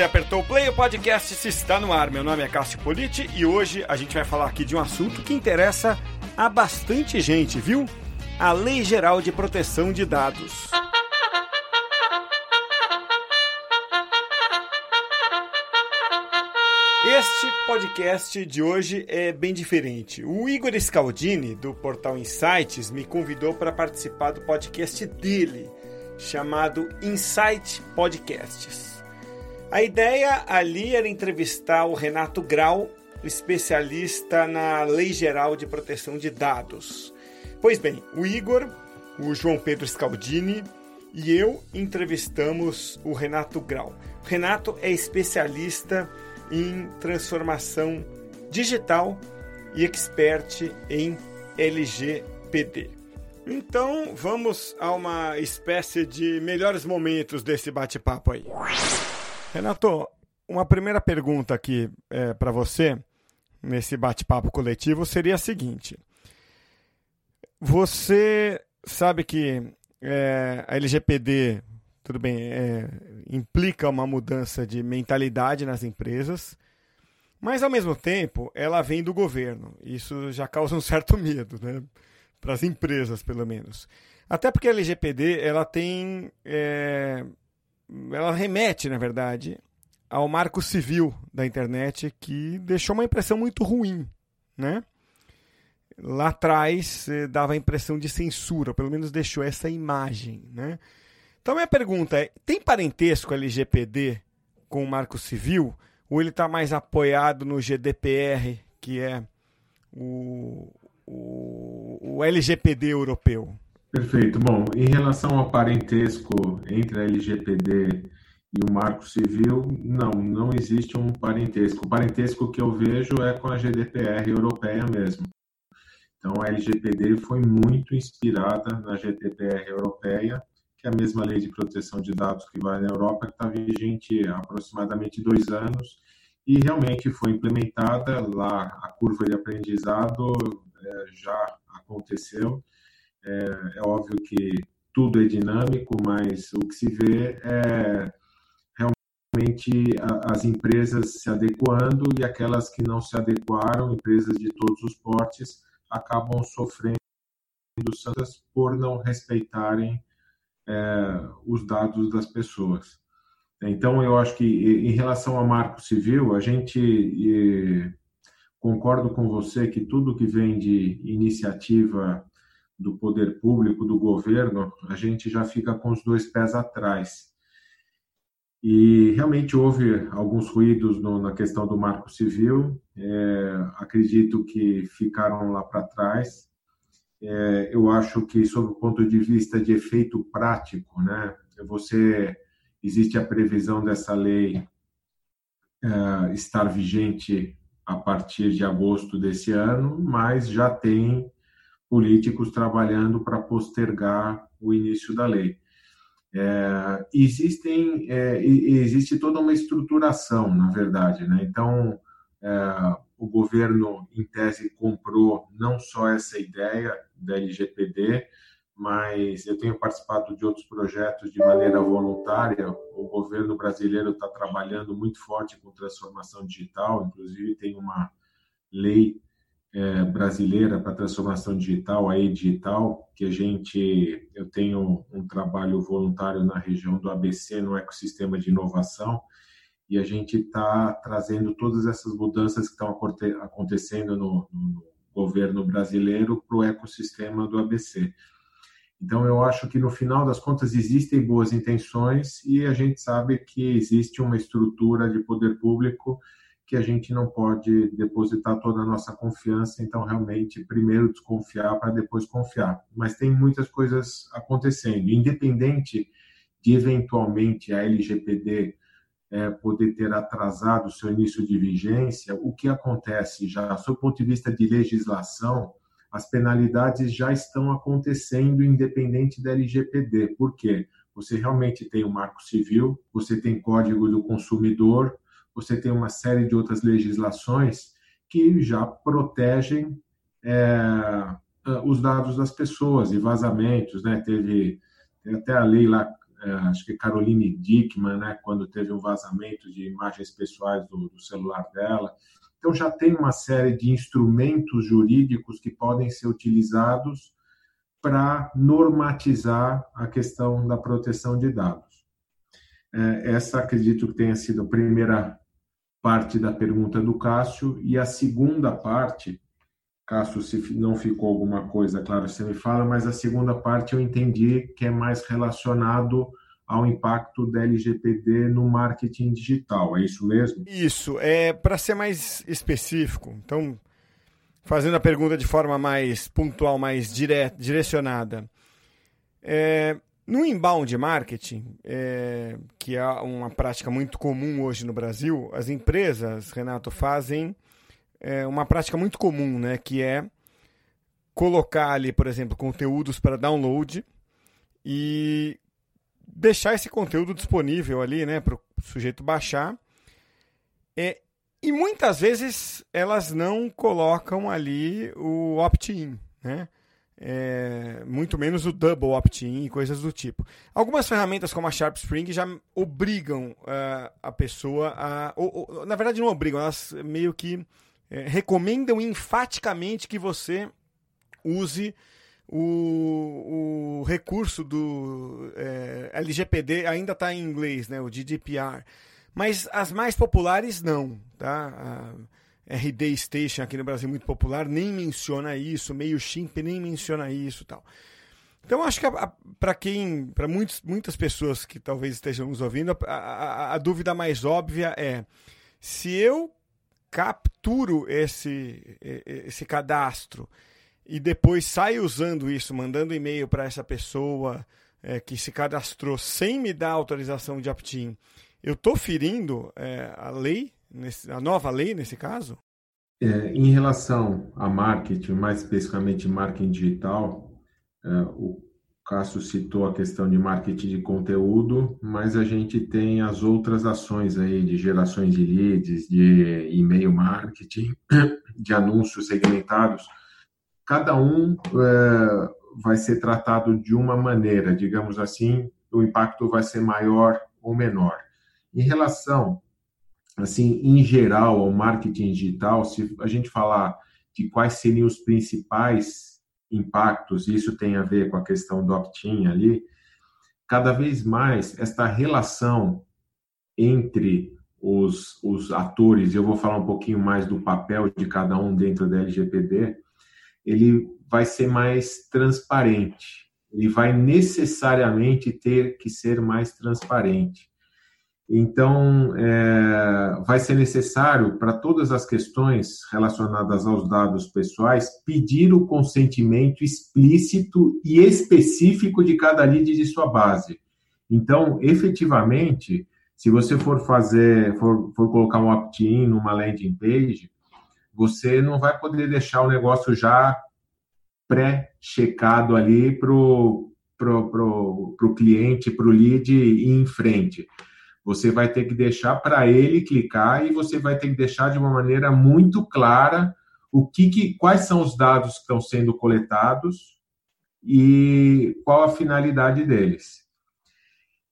Você apertou o play, o podcast se está no ar. Meu nome é Cássio Politi e hoje a gente vai falar aqui de um assunto que interessa a bastante gente, viu? A Lei Geral de Proteção de Dados. Este podcast de hoje é bem diferente. O Igor Scaldini, do portal Insights, me convidou para participar do podcast dele, chamado Insight Podcasts. A ideia ali era entrevistar o Renato Grau, especialista na Lei Geral de Proteção de Dados. Pois bem, o Igor, o João Pedro Scaldini e eu entrevistamos o Renato Grau. O Renato é especialista em transformação digital e expert em LGPD. Então, vamos a uma espécie de melhores momentos desse bate-papo aí. Renato, uma primeira pergunta aqui é, para você, nesse bate-papo coletivo, seria a seguinte. Você sabe que é, a LGPD, tudo bem, é, implica uma mudança de mentalidade nas empresas, mas ao mesmo tempo ela vem do governo. Isso já causa um certo medo, né? Para as empresas, pelo menos. Até porque a LGPD ela tem. É, ela remete, na verdade, ao marco civil da internet que deixou uma impressão muito ruim, né? Lá atrás eh, dava a impressão de censura, pelo menos deixou essa imagem, né? Então, minha pergunta é: tem parentesco LGPD com o Marco Civil? Ou ele está mais apoiado no GDPR, que é o, o, o LGPD europeu? Perfeito. Bom, em relação ao parentesco entre a LGPD e o Marco Civil, não, não existe um parentesco. O parentesco que eu vejo é com a GDPR europeia mesmo. Então, a LGPD foi muito inspirada na GDPR europeia que é a mesma lei de proteção de dados que vai na Europa, que está vigente há aproximadamente dois anos e realmente foi implementada lá a curva de aprendizado é, já aconteceu. É, é, óbvio que tudo é dinâmico, mas o que se vê é realmente as empresas se adequando e aquelas que não se adequaram, empresas de todos os portes, acabam sofrendo santas por não respeitarem é, os dados das pessoas. Então, eu acho que em relação ao marco civil, a gente e, concordo com você que tudo que vem de iniciativa do poder público, do governo, a gente já fica com os dois pés atrás. E realmente houve alguns ruídos no, na questão do marco civil, é, acredito que ficaram lá para trás, é, eu acho que, sob o ponto de vista de efeito prático, né, você existe a previsão dessa lei é, estar vigente a partir de agosto desse ano, mas já tem políticos trabalhando para postergar o início da lei. É, existem, é, existe toda uma estruturação, na verdade, né? Então, é, o governo, em tese, comprou não só essa ideia da LGPD, mas eu tenho participado de outros projetos de maneira voluntária. O governo brasileiro está trabalhando muito forte com transformação digital, inclusive tem uma lei é, brasileira para transformação digital, a e-digital, que a gente, eu tenho um trabalho voluntário na região do ABC, no ecossistema de inovação, e a gente está trazendo todas essas mudanças que estão acontecendo no, no governo brasileiro para o ecossistema do ABC. Então, eu acho que no final das contas existem boas intenções e a gente sabe que existe uma estrutura de poder público que a gente não pode depositar toda a nossa confiança. Então, realmente, primeiro desconfiar para depois confiar. Mas tem muitas coisas acontecendo, independente de eventualmente a LGPD é, poder ter atrasado o seu início de vigência, o que acontece já, do ponto de vista de legislação, as penalidades já estão acontecendo independente da LGPD. Por quê? Você realmente tem o Marco Civil, você tem Código do Consumidor, você tem uma série de outras legislações que já protegem é, os dados das pessoas e vazamentos, né? Teve, até a lei lá é, acho que Caroline Dickman, né, quando teve um vazamento de imagens pessoais do, do celular dela. Então, já tem uma série de instrumentos jurídicos que podem ser utilizados para normatizar a questão da proteção de dados. É, essa acredito que tenha sido a primeira parte da pergunta do Cássio, e a segunda parte, Cássio, se não ficou alguma coisa, claro, você me fala, mas a segunda parte eu entendi que é mais relacionado ao impacto da LGPD no marketing digital, é isso mesmo? Isso, é para ser mais específico, então, fazendo a pergunta de forma mais pontual, mais dire direcionada, é, no inbound marketing, é, que é uma prática muito comum hoje no Brasil, as empresas, Renato, fazem é, uma prática muito comum, né, que é colocar ali, por exemplo, conteúdos para download e deixar esse conteúdo disponível ali, né, para o sujeito baixar. É, e muitas vezes elas não colocam ali o opt-in, né? É, muito menos o double opt-in e coisas do tipo. Algumas ferramentas como a Sharp Spring já obrigam uh, a pessoa a. Ou, ou, na verdade, não obrigam, elas meio que é, recomendam enfaticamente que você use o, o recurso do é, LGPD, ainda está em inglês, né, o GDPR. Mas as mais populares não. Tá? RD Station aqui no Brasil muito popular nem menciona isso, meio chimp nem menciona isso tal. Então acho que para quem, para muitas pessoas que talvez estejam nos ouvindo, a, a, a, dúvida mais óbvia é se eu capturo esse, esse cadastro e depois saio usando isso, mandando e-mail para essa pessoa é, que se cadastrou sem me dar autorização de opt-in, eu estou ferindo é, a lei nesse, a nova lei nesse caso? É, em relação a marketing, mais especificamente marketing digital, é, o Cássio citou a questão de marketing de conteúdo, mas a gente tem as outras ações aí de gerações de leads, de e-mail marketing, de anúncios segmentados. Cada um é, vai ser tratado de uma maneira, digamos assim, o impacto vai ser maior ou menor. Em relação assim, em geral, ao marketing digital, se a gente falar de quais seriam os principais impactos, isso tem a ver com a questão do opt-in ali, cada vez mais esta relação entre os, os atores, eu vou falar um pouquinho mais do papel de cada um dentro da LGPD, ele vai ser mais transparente, ele vai necessariamente ter que ser mais transparente. Então, é, vai ser necessário, para todas as questões relacionadas aos dados pessoais, pedir o consentimento explícito e específico de cada lead de sua base. Então, efetivamente, se você for fazer, for, for colocar um opt-in numa landing page, você não vai poder deixar o negócio já pré-checado ali para o pro, pro, pro cliente, para o lead ir em frente você vai ter que deixar para ele clicar e você vai ter que deixar de uma maneira muito clara o que, que quais são os dados que estão sendo coletados e qual a finalidade deles.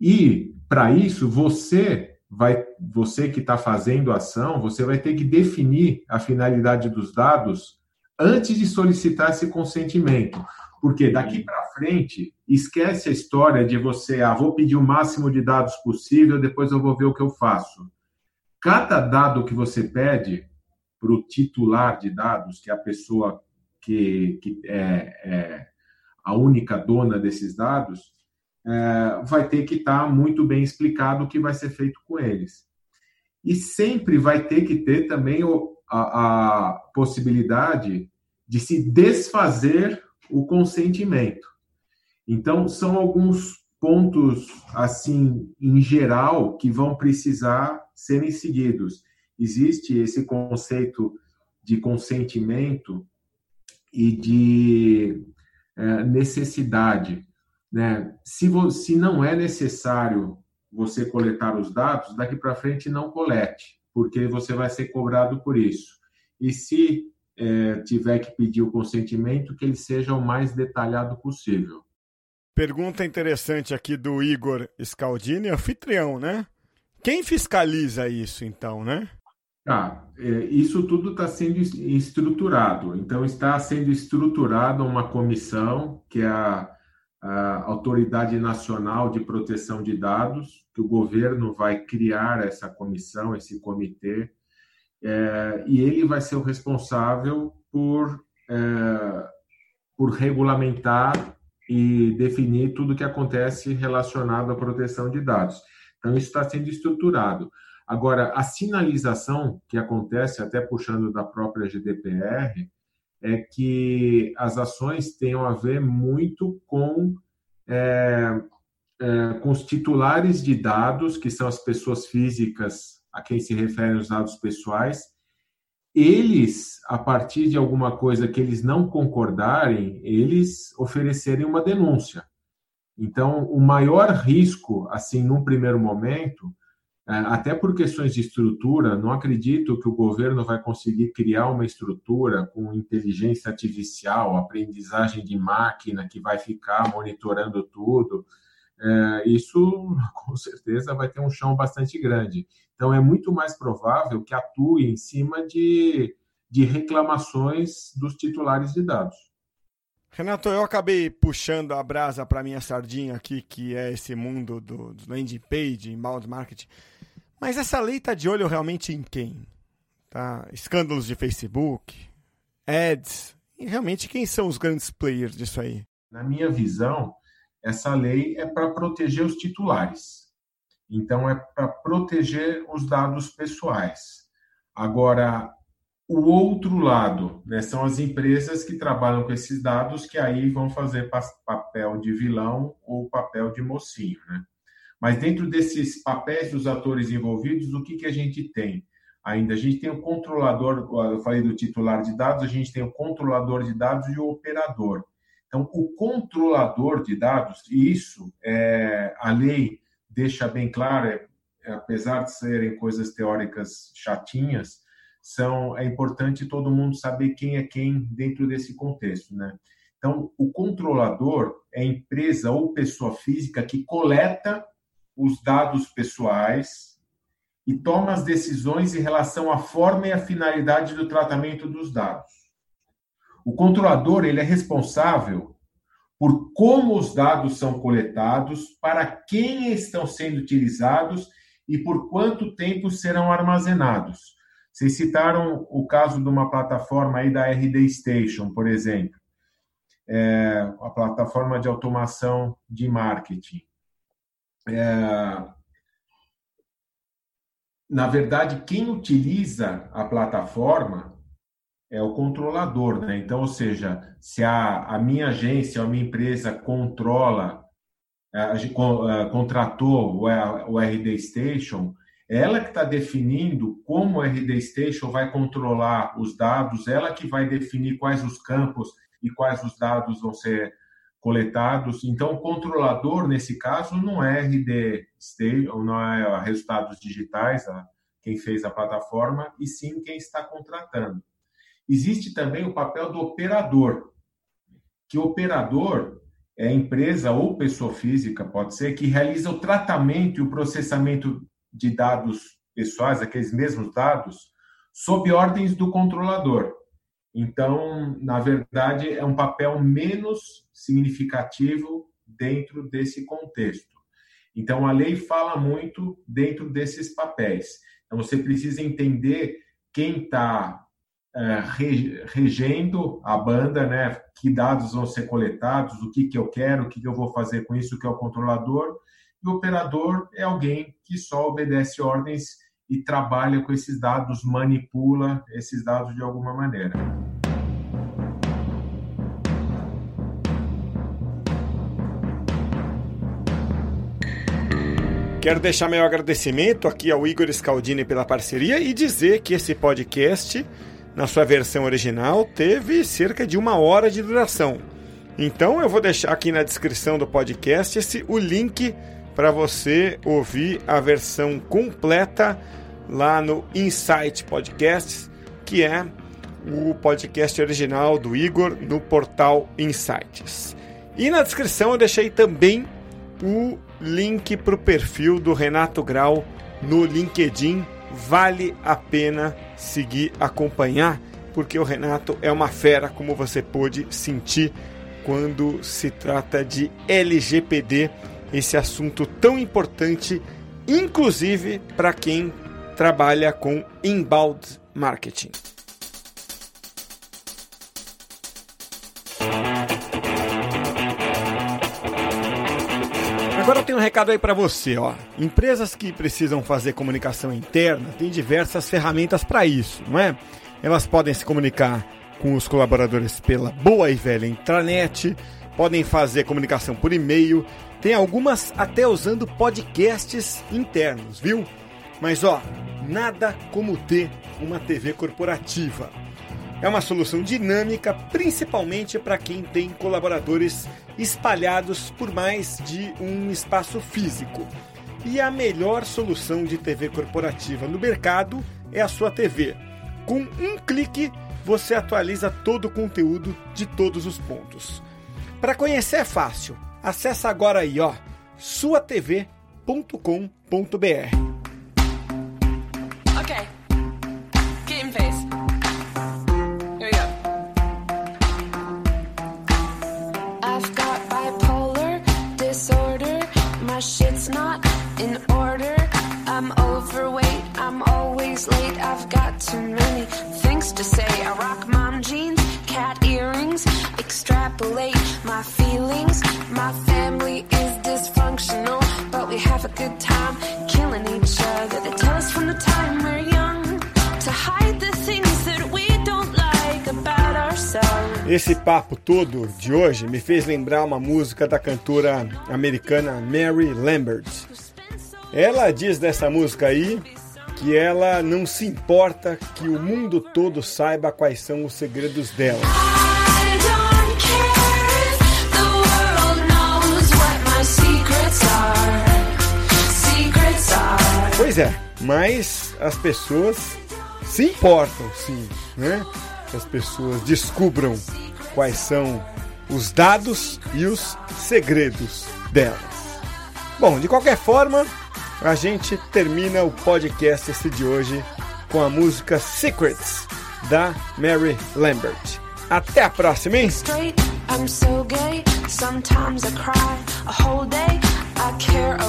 E para isso você vai, você que está fazendo a ação, você vai ter que definir a finalidade dos dados antes de solicitar esse consentimento. Porque daqui para frente, esquece a história de você, ah, vou pedir o máximo de dados possível, depois eu vou ver o que eu faço. Cada dado que você pede para o titular de dados, que é a pessoa que, que é, é a única dona desses dados, é, vai ter que estar tá muito bem explicado o que vai ser feito com eles. E sempre vai ter que ter também a, a possibilidade de se desfazer o consentimento. Então, são alguns pontos, assim, em geral, que vão precisar serem seguidos. Existe esse conceito de consentimento e de é, necessidade. Né? Se, se não é necessário você coletar os dados, daqui para frente não colete, porque você vai ser cobrado por isso. E se é, tiver que pedir o consentimento, que ele seja o mais detalhado possível. Pergunta interessante aqui do Igor Scaldini, anfitrião, né? Quem fiscaliza isso, então, né? Ah, isso tudo está sendo estruturado. Então, está sendo estruturada uma comissão, que é a, a, Autoridade Nacional de Proteção de Dados, que o governo vai criar essa comissão, esse comitê, é, e ele vai ser o responsável por, é, por regulamentar e definir tudo o que acontece relacionado à proteção de dados. Então, isso está sendo estruturado. Agora, a sinalização que acontece, até puxando da própria GDPR, é que as ações tenham a ver muito com, é, é, com os titulares de dados, que são as pessoas físicas a quem se referem os dados pessoais. Eles, a partir de alguma coisa que eles não concordarem, eles oferecerem uma denúncia. Então, o maior risco, assim, num primeiro momento, é, até por questões de estrutura, não acredito que o governo vai conseguir criar uma estrutura com inteligência artificial, aprendizagem de máquina que vai ficar monitorando tudo. É, isso, com certeza, vai ter um chão bastante grande. Então, é muito mais provável que atue em cima de, de reclamações dos titulares de dados. Renato, eu acabei puxando a brasa para minha sardinha aqui, que é esse mundo do, do landing page, inbound marketing. Mas essa lei está de olho realmente em quem? Tá? Escândalos de Facebook, ads, e realmente quem são os grandes players disso aí? Na minha visão, essa lei é para proteger os titulares. Então, é para proteger os dados pessoais. Agora, o outro lado né, são as empresas que trabalham com esses dados, que aí vão fazer papel de vilão ou papel de mocinho. Né? Mas dentro desses papéis dos atores envolvidos, o que, que a gente tem? Ainda a gente tem o controlador, eu falei do titular de dados, a gente tem o controlador de dados e o operador. Então, o controlador de dados, isso é, a lei deixa bem claro, é, apesar de serem coisas teóricas chatinhas, são é importante todo mundo saber quem é quem dentro desse contexto, né? Então, o controlador é empresa ou pessoa física que coleta os dados pessoais e toma as decisões em relação à forma e à finalidade do tratamento dos dados. O controlador ele é responsável por como os dados são coletados, para quem estão sendo utilizados e por quanto tempo serão armazenados. Vocês citaram o caso de uma plataforma aí da RD Station, por exemplo, é, a plataforma de automação de marketing. É, na verdade, quem utiliza a plataforma é o controlador, né? Então, ou seja, se a, a minha agência, a minha empresa controla, a, contratou o, o RD Station, ela que está definindo como o RD Station vai controlar os dados, ela que vai definir quais os campos e quais os dados vão ser coletados. Então, o controlador, nesse caso, não é RD Station, não é resultados digitais, quem fez a plataforma, e sim quem está contratando. Existe também o papel do operador, que operador é empresa ou pessoa física, pode ser, que realiza o tratamento e o processamento de dados pessoais, aqueles mesmos dados, sob ordens do controlador. Então, na verdade, é um papel menos significativo dentro desse contexto. Então, a lei fala muito dentro desses papéis. Então, você precisa entender quem está é, regendo a banda, né? Que dados vão ser coletados, o que, que eu quero, o que, que eu vou fazer com isso, que é o controlador, e o operador é alguém que só obedece ordens e trabalha com esses dados, manipula esses dados de alguma maneira. Quero deixar meu agradecimento aqui ao Igor Scaldini pela parceria e dizer que esse podcast, na sua versão original, teve cerca de uma hora de duração. Então eu vou deixar aqui na descrição do podcast esse, o link para você ouvir a versão completa lá no Insight Podcasts, que é o podcast original do Igor no portal Insights. E na descrição eu deixei também o link para o perfil do Renato Grau no LinkedIn. Vale a pena seguir, acompanhar, porque o Renato é uma fera, como você pôde sentir quando se trata de LGPD, esse assunto tão importante, inclusive para quem trabalha com inbound marketing. Um recado aí para você, ó. Empresas que precisam fazer comunicação interna têm diversas ferramentas para isso, não é? Elas podem se comunicar com os colaboradores pela boa e velha intranet, podem fazer comunicação por e-mail, tem algumas até usando podcasts internos, viu? Mas ó, nada como ter uma TV corporativa. É uma solução dinâmica, principalmente para quem tem colaboradores espalhados por mais de um espaço físico. E a melhor solução de TV corporativa no mercado é a sua TV. Com um clique, você atualiza todo o conteúdo de todos os pontos. Para conhecer é fácil. Acesse agora aí, ó, suatv.com.br. Esse papo todo de hoje me fez lembrar uma música da cantora americana Mary Lambert. Ela diz dessa música aí que ela não se importa que o mundo todo saiba quais são os segredos dela. Pois é, mas as pessoas se importam, sim, né? As pessoas descubram quais são os dados e os segredos delas. Bom, de qualquer forma, a gente termina o podcast esse de hoje com a música Secrets da Mary Lambert. Até a próxima, hein?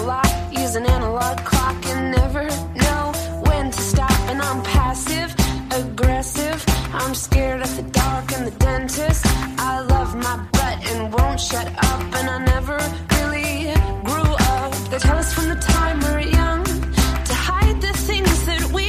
I'm is an analog clock and never know when to stop. And I'm passive aggressive. I'm scared of the dark and the dentist. I love my butt and won't shut up. And I never really grew up. They tell us from the time we're young to hide the things that we